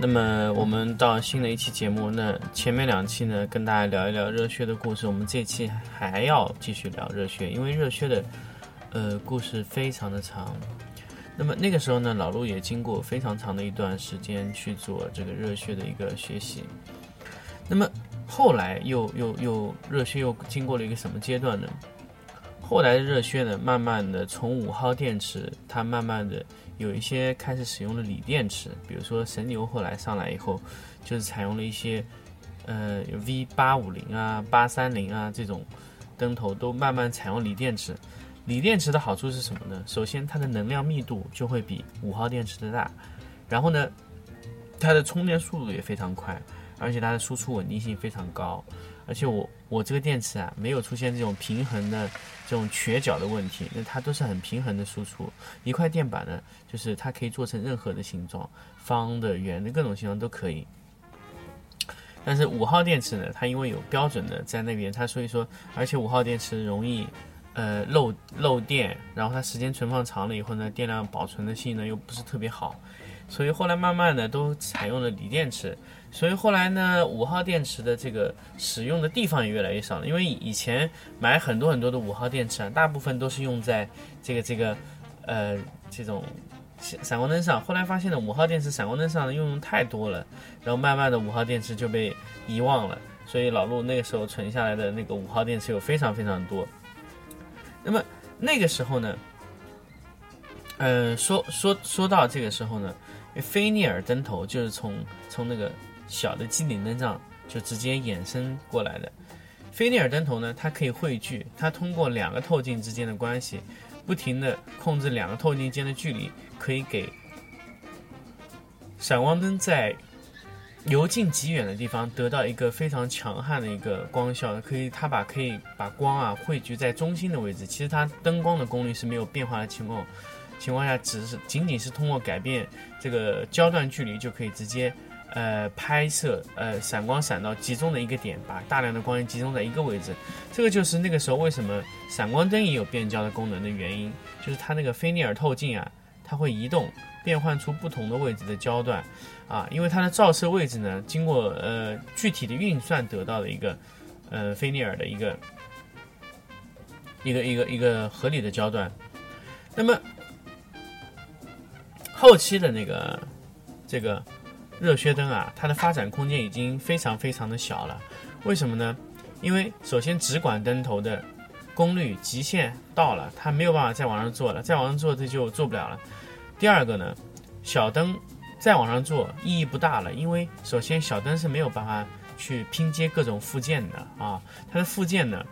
那么我们到新的一期节目，那前面两期呢，跟大家聊一聊热血的故事。我们这期还要继续聊热血，因为热血的呃故事非常的长。那么那个时候呢，老陆也经过非常长的一段时间去做这个热血的一个学习。那么后来又又又热血又经过了一个什么阶段呢？后来的热血呢，慢慢的从五号电池，它慢慢的。有一些开始使用了锂电池，比如说神牛后来上来以后，就是采用了一些，呃，V 八五零啊、八三零啊这种灯头都慢慢采用锂电池。锂电池的好处是什么呢？首先它的能量密度就会比五号电池的大，然后呢，它的充电速度也非常快，而且它的输出稳定性非常高。而且我我这个电池啊，没有出现这种平衡的这种缺角的问题，那它都是很平衡的输出。一块电板呢，就是它可以做成任何的形状，方的、圆的各种形状都可以。但是五号电池呢，它因为有标准的在那边，它所以说，而且五号电池容易呃漏漏电，然后它时间存放长了以后呢，电量保存的性能又不是特别好，所以后来慢慢的都采用了锂电池。所以后来呢，五号电池的这个使用的地方也越来越少了。因为以前买很多很多的五号电池啊，大部分都是用在这个这个，呃，这种闪闪光灯上。后来发现呢，五号电池闪光灯上的用用太多了，然后慢慢的五号电池就被遗忘了。所以老陆那个时候存下来的那个五号电池有非常非常多。那么那个时候呢，呃，说说说到这个时候呢，菲涅尔灯头就是从从那个。小的机顶灯上就直接衍生过来的，菲涅尔灯头呢，它可以汇聚，它通过两个透镜之间的关系，不停的控制两个透镜间的距离，可以给闪光灯在由近及远的地方得到一个非常强悍的一个光效，可以它把可以把光啊汇聚在中心的位置，其实它灯光的功率是没有变化的情况情况下，只是仅仅是通过改变这个焦段距离就可以直接。呃，拍摄呃，闪光闪到集中的一个点，把大量的光源集中在一个位置，这个就是那个时候为什么闪光灯也有变焦的功能的原因，就是它那个菲涅尔透镜啊，它会移动变换出不同的位置的焦段，啊，因为它的照射位置呢，经过呃具体的运算得到的一个呃菲涅尔的一个一个一个一个合理的焦段，那么后期的那个这个。热靴灯啊，它的发展空间已经非常非常的小了。为什么呢？因为首先直管灯头的功率极限到了，它没有办法再往上做了，再往上做这就做不了了。第二个呢，小灯再往上做意义不大了，因为首先小灯是没有办法去拼接各种附件的啊，它的附件呢，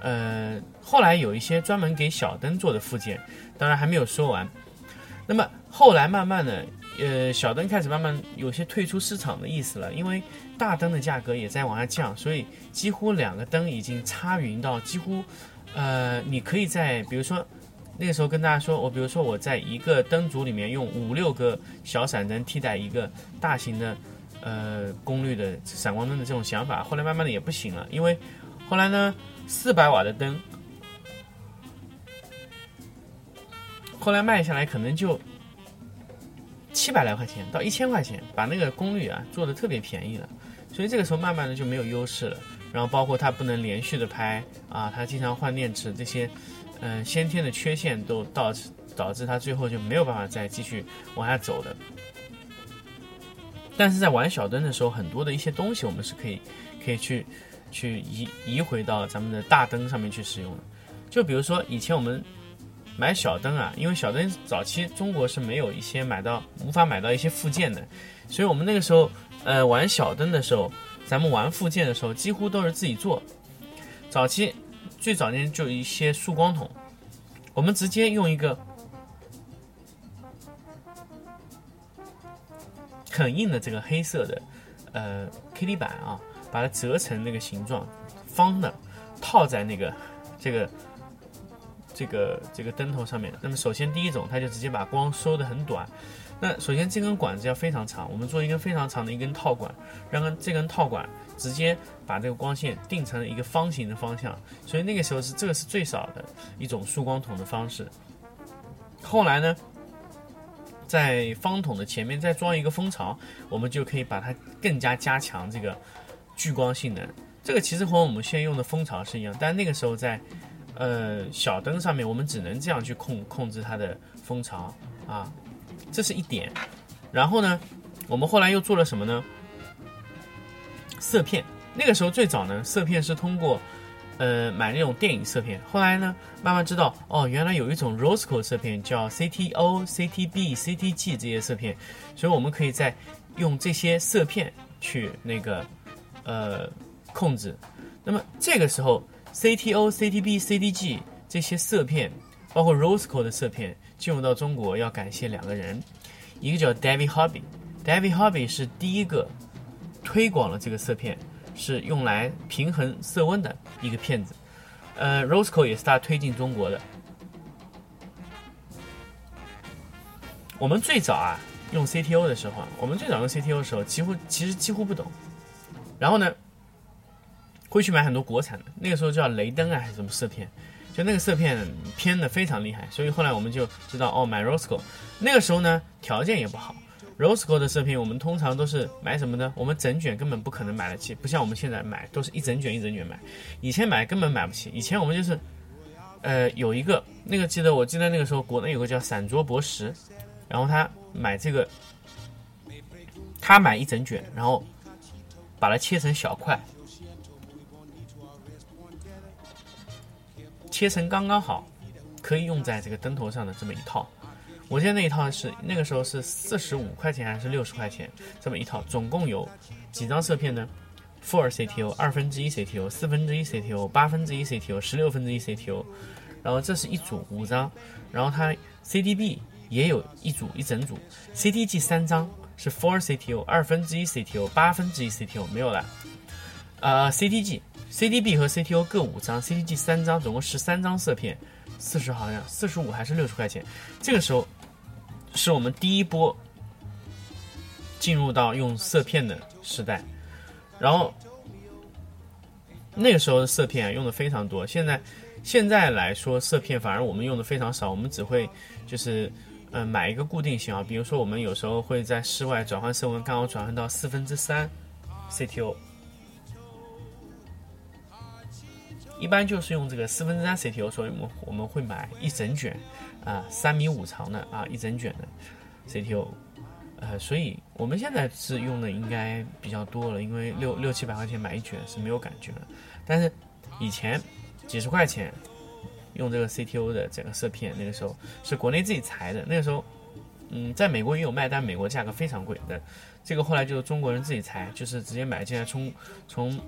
呃，后来有一些专门给小灯做的附件，当然还没有说完。那么后来慢慢的。呃，小灯开始慢慢有些退出市场的意思了，因为大灯的价格也在往下降，所以几乎两个灯已经差匀到几乎，呃，你可以在比如说那个时候跟大家说，我比如说我在一个灯组里面用五六个小闪灯替代一个大型的呃功率的闪光灯的这种想法，后来慢慢的也不行了，因为后来呢，四百瓦的灯后来卖下来可能就。七百来块钱到一千块钱，把那个功率啊做的特别便宜了，所以这个时候慢慢的就没有优势了。然后包括它不能连续的拍啊，它经常换电池，这些嗯先天的缺陷都导致导致它最后就没有办法再继续往下走的。但是在玩小灯的时候，很多的一些东西我们是可以可以去去移移回到咱们的大灯上面去使用的。就比如说以前我们。买小灯啊，因为小灯早期中国是没有一些买到无法买到一些附件的，所以我们那个时候，呃，玩小灯的时候，咱们玩附件的时候，几乎都是自己做。早期最早年就一些束光筒，我们直接用一个很硬的这个黑色的，呃，KT 板啊，把它折成那个形状，方的，套在那个这个。这个这个灯头上面。那么首先第一种，它就直接把光收的很短。那首先这根管子要非常长，我们做一根非常长的一根套管，让这根套管直接把这个光线定成一个方形的方向。所以那个时候是这个是最少的一种束光筒的方式。后来呢，在方筒的前面再装一个蜂巢，我们就可以把它更加加强这个聚光性能。这个其实和我们现在用的蜂巢是一样，但那个时候在呃小灯上面，我们只能这样去控控制它的蜂巢啊。这是一点，然后呢，我们后来又做了什么呢？色片。那个时候最早呢，色片是通过，呃，买那种电影色片。后来呢，慢慢知道，哦，原来有一种 Rosco 色片叫 CTO、CTB、CTG 这些色片，所以我们可以在用这些色片去那个，呃，控制。那么这个时候，CTO、CTB、CTG 这些色片，包括 Rosco 的色片。进入到中国要感谢两个人，一个叫 David Hobby，David Hobby 是第一个推广了这个色片，是用来平衡色温的一个片子。呃，Rosco 也是他推进中国的。我们最早啊用 CTO 的时候，我们最早用 CTO 的时候，几乎其实几乎不懂。然后呢，会去买很多国产的，那个时候叫雷登啊还是什么色片。就那个色片偏的非常厉害，所以后来我们就知道哦，买 Rosco。那个时候呢，条件也不好，Rosco 的色片我们通常都是买什么呢？我们整卷根本不可能买得起，不像我们现在买都是一整卷一整卷买。以前买根本买不起，以前我们就是，呃，有一个那个记得我记得那个时候国内有个叫散卓博石，然后他买这个，他买一整卷，然后把它切成小块。切成刚刚好，可以用在这个灯头上的这么一套。我现在那一套是那个时候是四十五块钱还是六十块钱？这么一套，总共有几张色片呢？Four CTO，二分之一 CTO，四分之一 CTO，八分之一 CTO，十六分之一 CTO。然后这是一组五张，然后它 CTB 也有一组一整组，CTG 三张是 Four CTO，二分之一 CTO，八分之一 CTO 没有了。呃，CTG。CDB 和 CTO 各五张，CTG 三张，总共十三张色片，四十好像四十五还是六十块钱。这个时候是我们第一波进入到用色片的时代，然后那个时候的色片用的非常多。现在现在来说色片反而我们用的非常少，我们只会就是嗯买一个固定型号，比如说我们有时候会在室外转换色温，刚好转换到四分之三 CTO。一般就是用这个四分之三 CTO，所以我们我们会买一整卷，啊，三米五长的啊，一整卷的 CTO，呃，所以我们现在是用的应该比较多了，因为六六七百块钱买一卷是没有感觉的，但是以前几十块钱用这个 CTO 的整个色片，那个时候是国内自己裁的，那个时候，嗯，在美国也有卖，但美国价格非常贵的，这个后来就是中国人自己裁，就是直接买进来从从。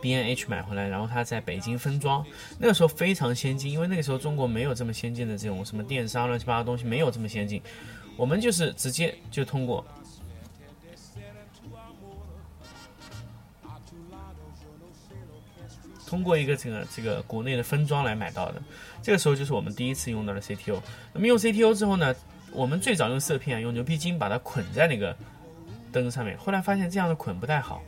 B N H 买回来，然后他在北京分装，那个时候非常先进，因为那个时候中国没有这么先进的这种什么电商乱七八糟东西，没有这么先进。我们就是直接就通过通过一个这个这个国内的分装来买到的。这个时候就是我们第一次用到了 C T O。那么用 C T O 之后呢，我们最早用色片用牛皮筋把它捆在那个灯上面，后来发现这样的捆不太好。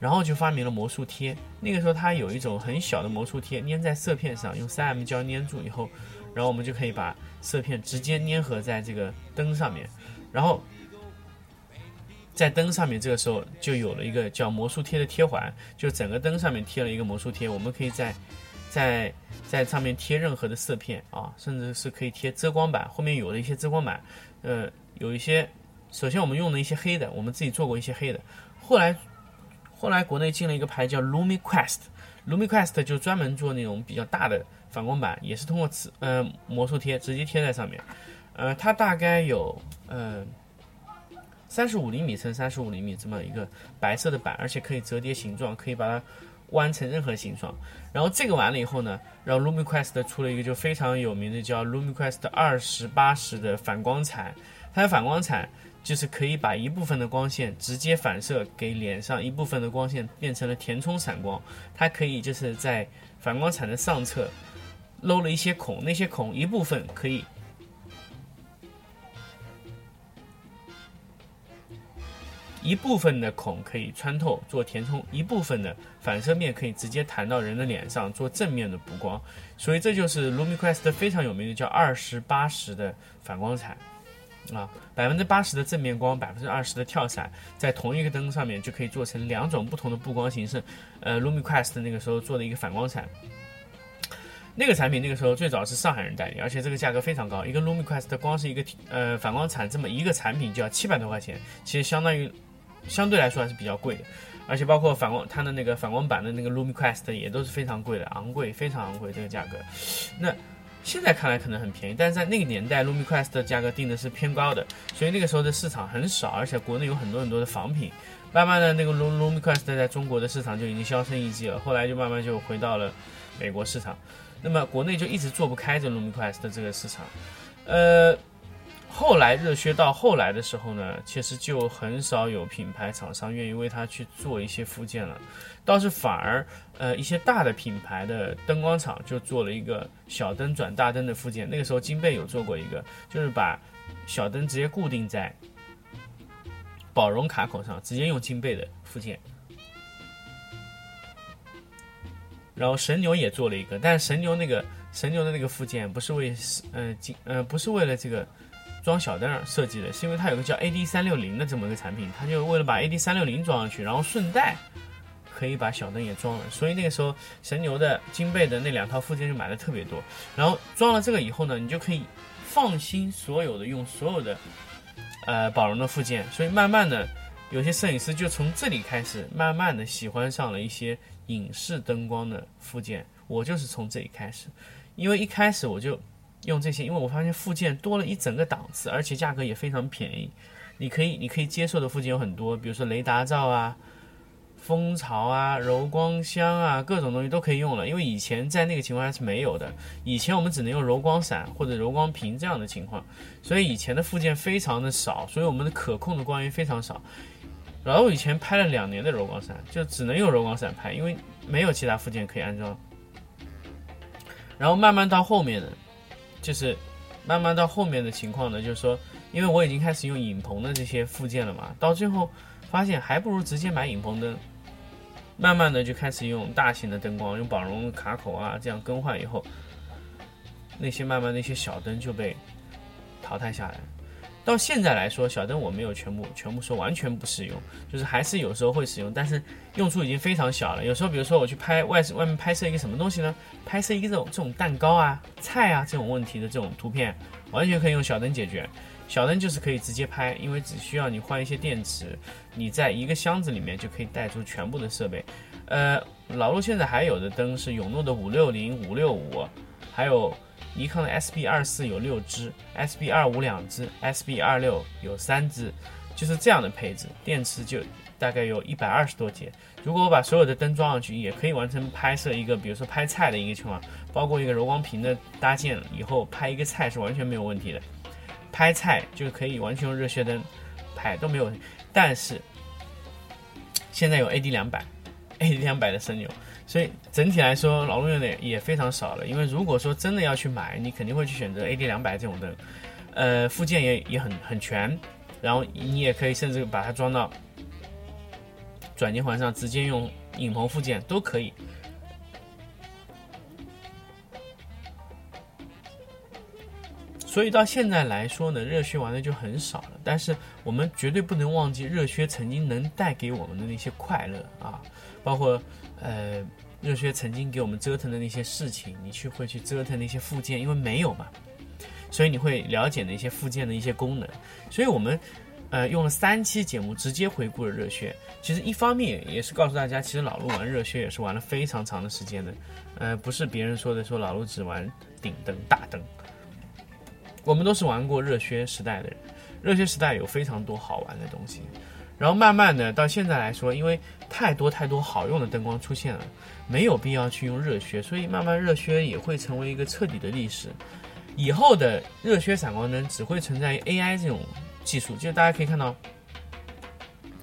然后就发明了魔术贴。那个时候它有一种很小的魔术贴，粘在色片上，用 3M 胶粘住以后，然后我们就可以把色片直接粘合在这个灯上面。然后在灯上面，这个时候就有了一个叫魔术贴的贴环，就整个灯上面贴了一个魔术贴。我们可以在在在上面贴任何的色片啊，甚至是可以贴遮光板。后面有了一些遮光板，呃，有一些，首先我们用了一些黑的，我们自己做过一些黑的，后来。后来国内进了一个牌叫 LumiQuest，LumiQuest 就专门做那种比较大的反光板，也是通过磁呃魔术贴直接贴在上面，呃，它大概有呃三十五厘米乘三十五厘米这么一个白色的板，而且可以折叠形状，可以把它弯成任何形状。然后这个完了以后呢，然后 LumiQuest 出了一个就非常有名的叫 LumiQuest 二十八十的反光彩，它的反光铲就是可以把一部分的光线直接反射给脸上，一部分的光线变成了填充闪光。它可以就是在反光铲的上侧漏了一些孔，那些孔一部分可以。一部分的孔可以穿透做填充，一部分的反射面可以直接弹到人的脸上做正面的补光，所以这就是 LumiQuest 非常有名的叫二十八十的反光铲啊，百分之八十的正面光，百分之二十的跳闪，在同一个灯上面就可以做成两种不同的布光形式。呃，LumiQuest 那个时候做的一个反光铲，那个产品那个时候最早是上海人代理，而且这个价格非常高，一个 LumiQuest 光是一个呃反光铲这么一个产品就要七百多块钱，其实相当于。相对来说还是比较贵的，而且包括反光，它的那个反光板的那个 LumiQuest 也都是非常贵的，昂贵，非常昂贵这个价格。那现在看来可能很便宜，但是在那个年代，LumiQuest 的价格定的是偏高的，所以那个时候的市场很少，而且国内有很多很多的仿品。慢慢的，那个 LumiQuest 在中国的市场就已经销声匿迹了，后来就慢慢就回到了美国市场。那么国内就一直做不开这 LumiQuest 的这个市场，呃。后来热靴到后来的时候呢，其实就很少有品牌厂商愿意为它去做一些附件了，倒是反而呃一些大的品牌的灯光厂就做了一个小灯转大灯的附件。那个时候金贝有做过一个，就是把小灯直接固定在宝荣卡口上，直接用金贝的附件。然后神牛也做了一个，但神牛那个神牛的那个附件不是为呃金呃不是为了这个。装小灯设计的，是因为它有个叫 AD 三六零的这么一个产品，它就为了把 AD 三六零装上去，然后顺带可以把小灯也装了。所以那个时候神牛的金贝的那两套附件就买的特别多。然后装了这个以后呢，你就可以放心所有的用所有的呃宝龙的附件。所以慢慢的，有些摄影师就从这里开始，慢慢的喜欢上了一些影视灯光的附件。我就是从这里开始，因为一开始我就。用这些，因为我发现附件多了一整个档次，而且价格也非常便宜。你可以，你可以接受的附件有很多，比如说雷达罩啊、蜂巢啊、柔光箱啊，各种东西都可以用了。因为以前在那个情况下是没有的，以前我们只能用柔光伞或者柔光屏这样的情况，所以以前的附件非常的少，所以我们的可控的光源非常少。然后以前拍了两年的柔光伞，就只能用柔光伞拍，因为没有其他附件可以安装。然后慢慢到后面的。就是慢慢到后面的情况呢，就是说，因为我已经开始用影棚的这些附件了嘛，到最后发现还不如直接买影棚灯。慢慢的就开始用大型的灯光，用宝龙卡口啊，这样更换以后，那些慢慢那些小灯就被淘汰下来。到现在来说，小灯我没有全部全部说完全不使用，就是还是有时候会使用，但是用处已经非常小了。有时候，比如说我去拍外外面拍摄一个什么东西呢？拍摄一个这种这种蛋糕啊、菜啊这种问题的这种图片，完全可以用小灯解决。小灯就是可以直接拍，因为只需要你换一些电池，你在一个箱子里面就可以带出全部的设备。呃，老陆现在还有的灯是永诺的五六零、五六五，还有。尼康的 SB 二四有六支，SB 二五两支，SB 二六有三支，就是这样的配置，电池就大概有一百二十多节。如果我把所有的灯装上去，也可以完成拍摄一个，比如说拍菜的一个情况，包括一个柔光屏的搭建，以后拍一个菜是完全没有问题的。拍菜就可以完全用热血灯拍都没有问题。但是现在有 AD 两百，AD 两百的声牛。所以整体来说，劳动用的也非常少了。因为如果说真的要去买，你肯定会去选择 AD 两百这种灯，呃，附件也也很很全，然后你也可以甚至把它装到转接环上，直接用影棚附件都可以。所以到现在来说呢，热靴玩的就很少了。但是我们绝对不能忘记热靴曾经能带给我们的那些快乐啊，包括。呃，热靴曾经给我们折腾的那些事情，你去会去折腾那些附件，因为没有嘛，所以你会了解那些附件的一些功能。所以我们呃用了三期节目直接回顾了热靴。其实一方面也是告诉大家，其实老陆玩热靴也是玩了非常长的时间的。呃，不是别人说的说老陆只玩顶灯大灯，我们都是玩过热靴时代的人。热靴时代有非常多好玩的东西。然后慢慢的到现在来说，因为太多太多好用的灯光出现了，没有必要去用热靴，所以慢慢热靴也会成为一个彻底的历史。以后的热靴闪光灯只会存在于 AI 这种技术，就大家可以看到，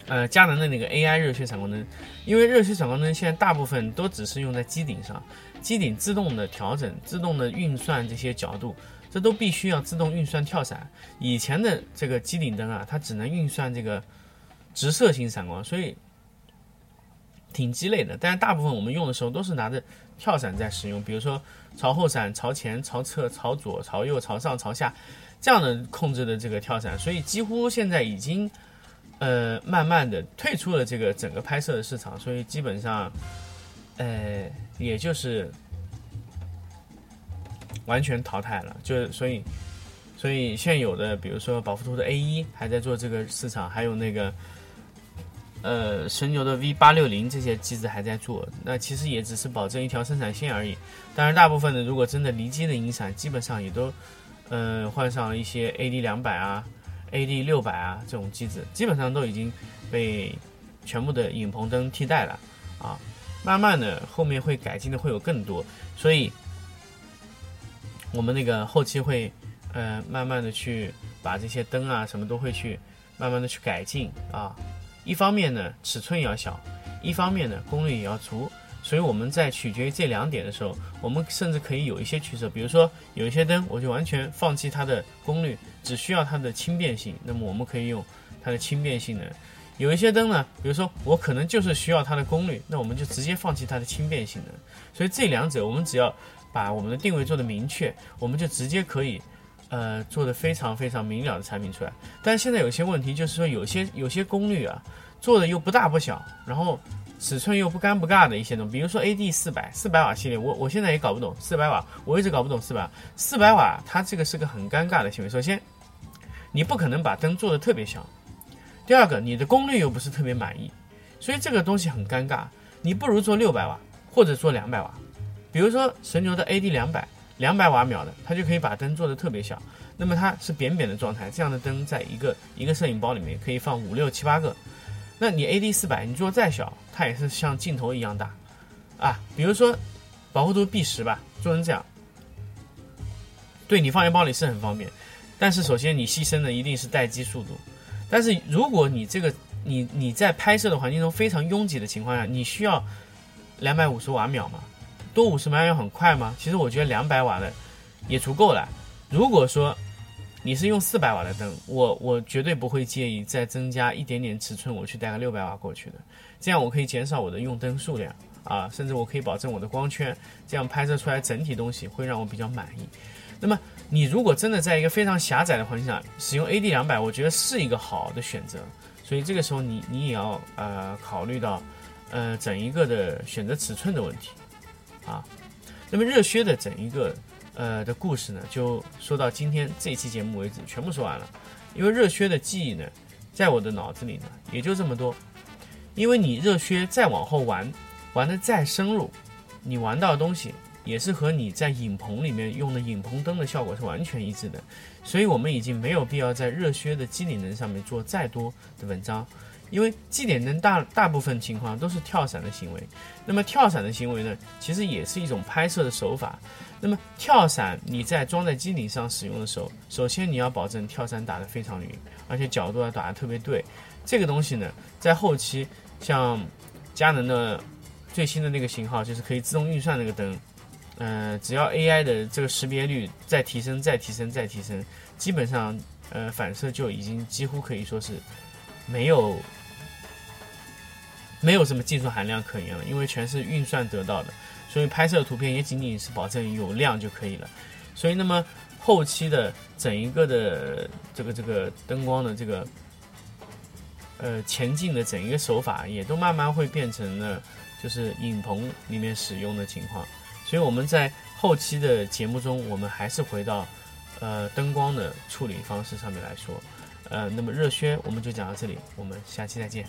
呃，佳能的那个 AI 热靴闪光灯，因为热靴闪光灯现在大部分都只是用在机顶上，机顶自动的调整、自动的运算这些角度，这都必须要自动运算跳闪。以前的这个机顶灯啊，它只能运算这个直射型闪光，所以挺鸡肋的。但是大部分我们用的时候都是拿着跳闪在使用，比如说。朝后闪、朝前、朝侧、朝左、朝右、朝上、朝下，这样的控制的这个跳伞，所以几乎现在已经，呃，慢慢的退出了这个整个拍摄的市场，所以基本上，呃，也就是完全淘汰了。就所以，所以现有的，比如说宝富图的 A 一还在做这个市场，还有那个。呃，神牛的 V 八六零这些机子还在做，那其实也只是保证一条生产线而已。当然，大部分的如果真的离机的影响，基本上也都，呃，换上了一些 AD 两百啊、AD 六百啊这种机子，基本上都已经被全部的影棚灯替代了啊。慢慢的，后面会改进的会有更多，所以我们那个后期会，呃，慢慢的去把这些灯啊什么都会去慢慢的去改进啊。一方面呢，尺寸要小；一方面呢，功率也要足。所以我们在取决于这两点的时候，我们甚至可以有一些取舍。比如说，有一些灯，我就完全放弃它的功率，只需要它的轻便性。那么我们可以用它的轻便性能。有一些灯呢，比如说我可能就是需要它的功率，那我们就直接放弃它的轻便性能。所以这两者，我们只要把我们的定位做得明确，我们就直接可以。呃，做的非常非常明了的产品出来，但是现在有些问题，就是说有些有些功率啊，做的又不大不小，然后尺寸又不尴不尬的一些东西，比如说 AD 四百四百瓦系列，我我现在也搞不懂四百瓦，我一直搞不懂四百四百瓦，它这个是个很尴尬的行为。首先，你不可能把灯做的特别小，第二个，你的功率又不是特别满意，所以这个东西很尴尬。你不如做六百瓦或者做两百瓦，比如说神牛的 AD 两百。两百瓦秒的，它就可以把灯做的特别小。那么它是扁扁的状态，这样的灯在一个一个摄影包里面可以放五六七八个。那你 AD 四百，你做再小，它也是像镜头一样大啊。比如说保护度 B 十吧，做成这样，对你放在包里是很方便。但是首先你牺牲的一定是待机速度。但是如果你这个你你在拍摄的环境中非常拥挤的情况下，你需要两百五十瓦秒吗？多五十瓦要很快吗？其实我觉得两百瓦的也足够了。如果说你是用四百瓦的灯，我我绝对不会介意再增加一点点尺寸，我去带个六百瓦过去的。这样我可以减少我的用灯数量啊，甚至我可以保证我的光圈，这样拍摄出来整体东西会让我比较满意。那么你如果真的在一个非常狭窄的环境下使用 AD 两百，我觉得是一个好的选择。所以这个时候你你也要呃考虑到呃整一个的选择尺寸的问题。啊，那么热靴的整一个呃的故事呢，就说到今天这期节目为止，全部说完了。因为热靴的记忆呢，在我的脑子里呢，也就这么多。因为你热靴再往后玩，玩的再深入，你玩到的东西也是和你在影棚里面用的影棚灯的效果是完全一致的。所以我们已经没有必要在热靴的机理能上面做再多的文章。因为机点灯大大部分情况都是跳伞的行为，那么跳伞的行为呢，其实也是一种拍摄的手法。那么跳伞你在装在机顶上使用的时候，首先你要保证跳伞打得非常匀，而且角度要打得特别对。这个东西呢，在后期像佳能的最新的那个型号，就是可以自动运算那个灯，嗯，只要 AI 的这个识别率再提升、再提升、再提升，基本上呃反射就已经几乎可以说是。没有，没有什么技术含量可言了，因为全是运算得到的，所以拍摄图片也仅仅是保证有亮就可以了。所以，那么后期的整一个的这个这个灯光的这个呃前进的整一个手法，也都慢慢会变成了就是影棚里面使用的情况。所以我们在后期的节目中，我们还是回到呃灯光的处理方式上面来说。呃，那么热靴我们就讲到这里，我们下期再见。